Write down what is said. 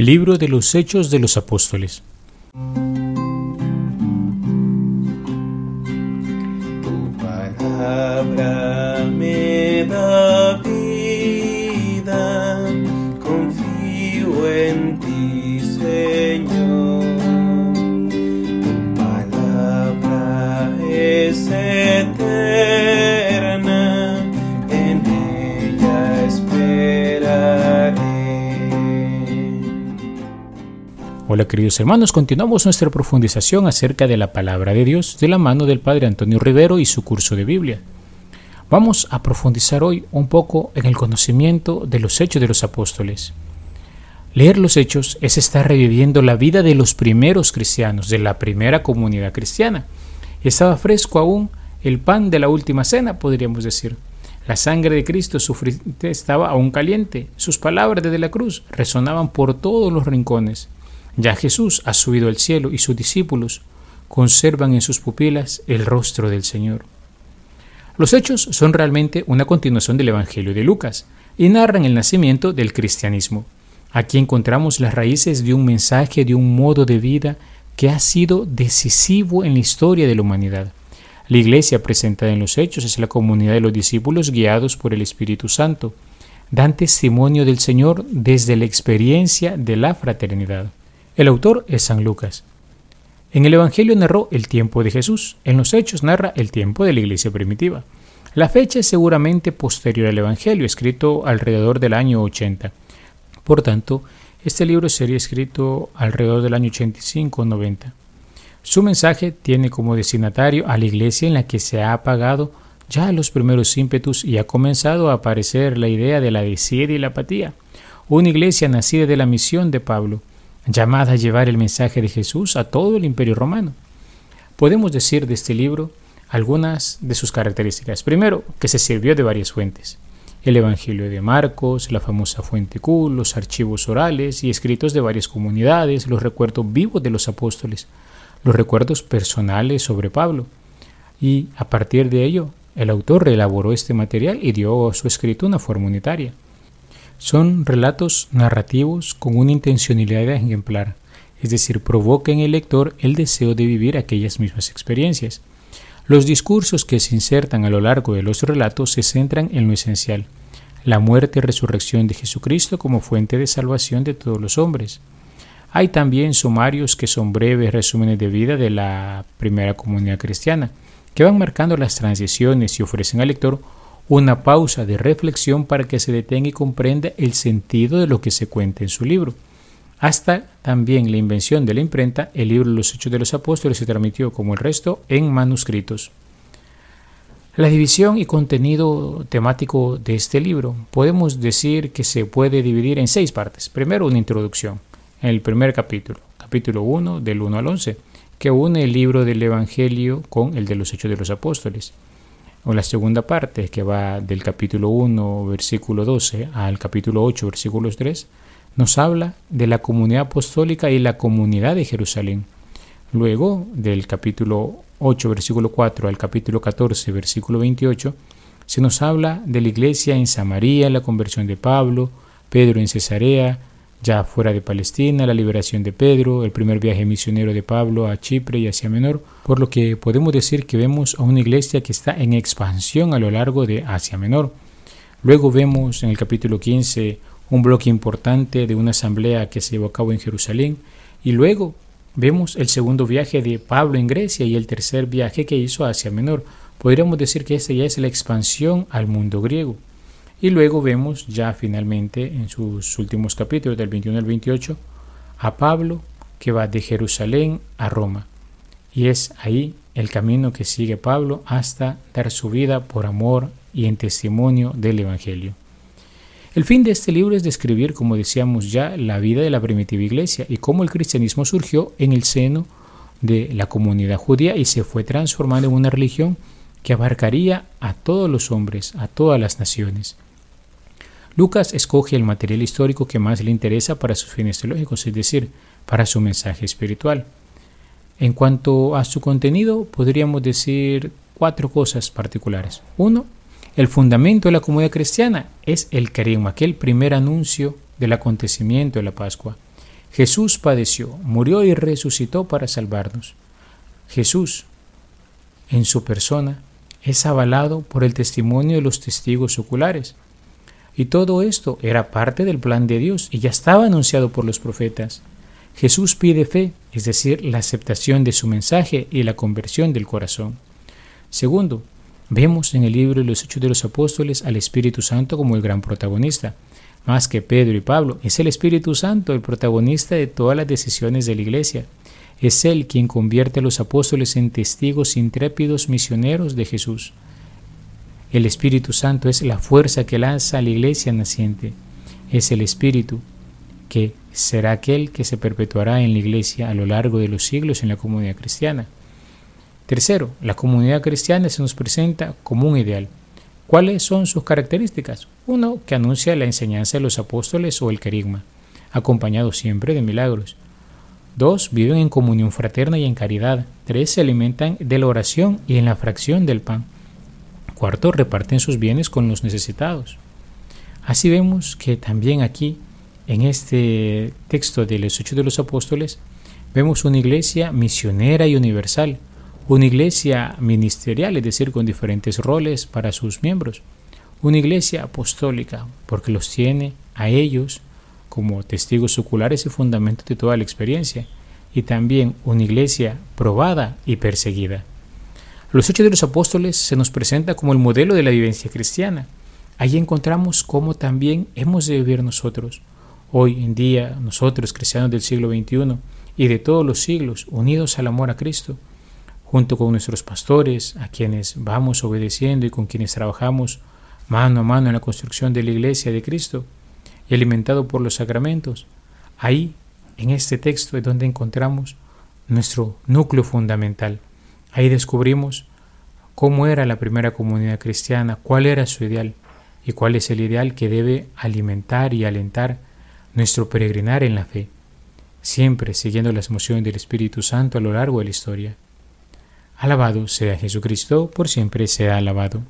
El libro de los Hechos de los Apóstoles. Tu palabra me da vida, confío en ti, Señor. Hola queridos hermanos, continuamos nuestra profundización acerca de la palabra de Dios de la mano del Padre Antonio Rivero y su curso de Biblia. Vamos a profundizar hoy un poco en el conocimiento de los hechos de los apóstoles. Leer los hechos es estar reviviendo la vida de los primeros cristianos, de la primera comunidad cristiana. Estaba fresco aún el pan de la última cena, podríamos decir. La sangre de Cristo estaba aún caliente. Sus palabras desde la cruz resonaban por todos los rincones. Ya Jesús ha subido al cielo y sus discípulos conservan en sus pupilas el rostro del Señor. Los hechos son realmente una continuación del Evangelio de Lucas y narran el nacimiento del cristianismo. Aquí encontramos las raíces de un mensaje, de un modo de vida que ha sido decisivo en la historia de la humanidad. La iglesia presentada en los hechos es la comunidad de los discípulos guiados por el Espíritu Santo. Dan testimonio del Señor desde la experiencia de la fraternidad. El autor es San Lucas. En el Evangelio narró el tiempo de Jesús, en los Hechos narra el tiempo de la iglesia primitiva. La fecha es seguramente posterior al Evangelio, escrito alrededor del año 80. Por tanto, este libro sería escrito alrededor del año 85 o 90. Su mensaje tiene como destinatario a la iglesia en la que se ha apagado ya los primeros ímpetus y ha comenzado a aparecer la idea de la desidia y la apatía. Una iglesia nacida de la misión de Pablo, llamada a llevar el mensaje de Jesús a todo el imperio romano. Podemos decir de este libro algunas de sus características. Primero, que se sirvió de varias fuentes. El Evangelio de Marcos, la famosa fuente Q, los archivos orales y escritos de varias comunidades, los recuerdos vivos de los apóstoles, los recuerdos personales sobre Pablo. Y a partir de ello, el autor reelaboró este material y dio a su escrito una forma unitaria. Son relatos narrativos con una intencionalidad ejemplar, es decir, provoca en el lector el deseo de vivir aquellas mismas experiencias. Los discursos que se insertan a lo largo de los relatos se centran en lo esencial, la muerte y resurrección de Jesucristo como fuente de salvación de todos los hombres. Hay también sumarios que son breves resúmenes de vida de la primera comunidad cristiana, que van marcando las transiciones y ofrecen al lector una pausa de reflexión para que se detenga y comprenda el sentido de lo que se cuenta en su libro. Hasta también la invención de la imprenta, el libro Los Hechos de los Apóstoles se transmitió como el resto en manuscritos. La división y contenido temático de este libro podemos decir que se puede dividir en seis partes. Primero, una introducción, en el primer capítulo, capítulo 1 del 1 al 11, que une el libro del Evangelio con el de los Hechos de los Apóstoles o la segunda parte, que va del capítulo 1, versículo 12 al capítulo 8, versículos 3, nos habla de la comunidad apostólica y la comunidad de Jerusalén. Luego, del capítulo 8, versículo 4 al capítulo 14, versículo 28, se nos habla de la iglesia en Samaria, la conversión de Pablo, Pedro en Cesarea, ya fuera de Palestina, la liberación de Pedro, el primer viaje misionero de Pablo a Chipre y Asia Menor, por lo que podemos decir que vemos a una iglesia que está en expansión a lo largo de Asia Menor. Luego vemos en el capítulo 15 un bloque importante de una asamblea que se llevó a cabo en Jerusalén y luego vemos el segundo viaje de Pablo en Grecia y el tercer viaje que hizo a Asia Menor. Podríamos decir que esta ya es la expansión al mundo griego. Y luego vemos ya finalmente en sus últimos capítulos del 21 al 28 a Pablo que va de Jerusalén a Roma. Y es ahí el camino que sigue Pablo hasta dar su vida por amor y en testimonio del Evangelio. El fin de este libro es describir, como decíamos ya, la vida de la primitiva iglesia y cómo el cristianismo surgió en el seno de la comunidad judía y se fue transformando en una religión que abarcaría a todos los hombres, a todas las naciones. Lucas escoge el material histórico que más le interesa para sus fines teológicos, es decir, para su mensaje espiritual. En cuanto a su contenido, podríamos decir cuatro cosas particulares. Uno, el fundamento de la comunidad cristiana es el carisma, aquel primer anuncio del acontecimiento de la Pascua. Jesús padeció, murió y resucitó para salvarnos. Jesús, en su persona, es avalado por el testimonio de los testigos oculares. Y todo esto era parte del plan de Dios y ya estaba anunciado por los profetas. Jesús pide fe, es decir, la aceptación de su mensaje y la conversión del corazón. Segundo, vemos en el libro de los Hechos de los Apóstoles al Espíritu Santo como el gran protagonista. Más que Pedro y Pablo, es el Espíritu Santo el protagonista de todas las decisiones de la Iglesia. Es Él quien convierte a los apóstoles en testigos intrépidos misioneros de Jesús. El Espíritu Santo es la fuerza que lanza a la iglesia naciente. Es el Espíritu que será aquel que se perpetuará en la iglesia a lo largo de los siglos en la comunidad cristiana. Tercero, la comunidad cristiana se nos presenta como un ideal. ¿Cuáles son sus características? Uno, que anuncia la enseñanza de los apóstoles o el querigma, acompañado siempre de milagros. Dos, viven en comunión fraterna y en caridad. Tres, se alimentan de la oración y en la fracción del pan. Cuarto, reparten sus bienes con los necesitados. Así vemos que también aquí, en este texto de los Hechos de los Apóstoles, vemos una iglesia misionera y universal, una iglesia ministerial, es decir, con diferentes roles para sus miembros, una iglesia apostólica, porque los tiene a ellos como testigos oculares y fundamentos de toda la experiencia, y también una iglesia probada y perseguida. Los Hechos de los Apóstoles se nos presenta como el modelo de la vivencia cristiana. Allí encontramos cómo también hemos de vivir nosotros. Hoy en día, nosotros, cristianos del siglo XXI y de todos los siglos, unidos al amor a Cristo, junto con nuestros pastores, a quienes vamos obedeciendo y con quienes trabajamos mano a mano en la construcción de la iglesia de Cristo, y alimentado por los sacramentos, ahí, en este texto, es donde encontramos nuestro núcleo fundamental Ahí descubrimos cómo era la primera comunidad cristiana, cuál era su ideal y cuál es el ideal que debe alimentar y alentar nuestro peregrinar en la fe, siempre siguiendo las emociones del Espíritu Santo a lo largo de la historia. Alabado sea Jesucristo, por siempre sea alabado.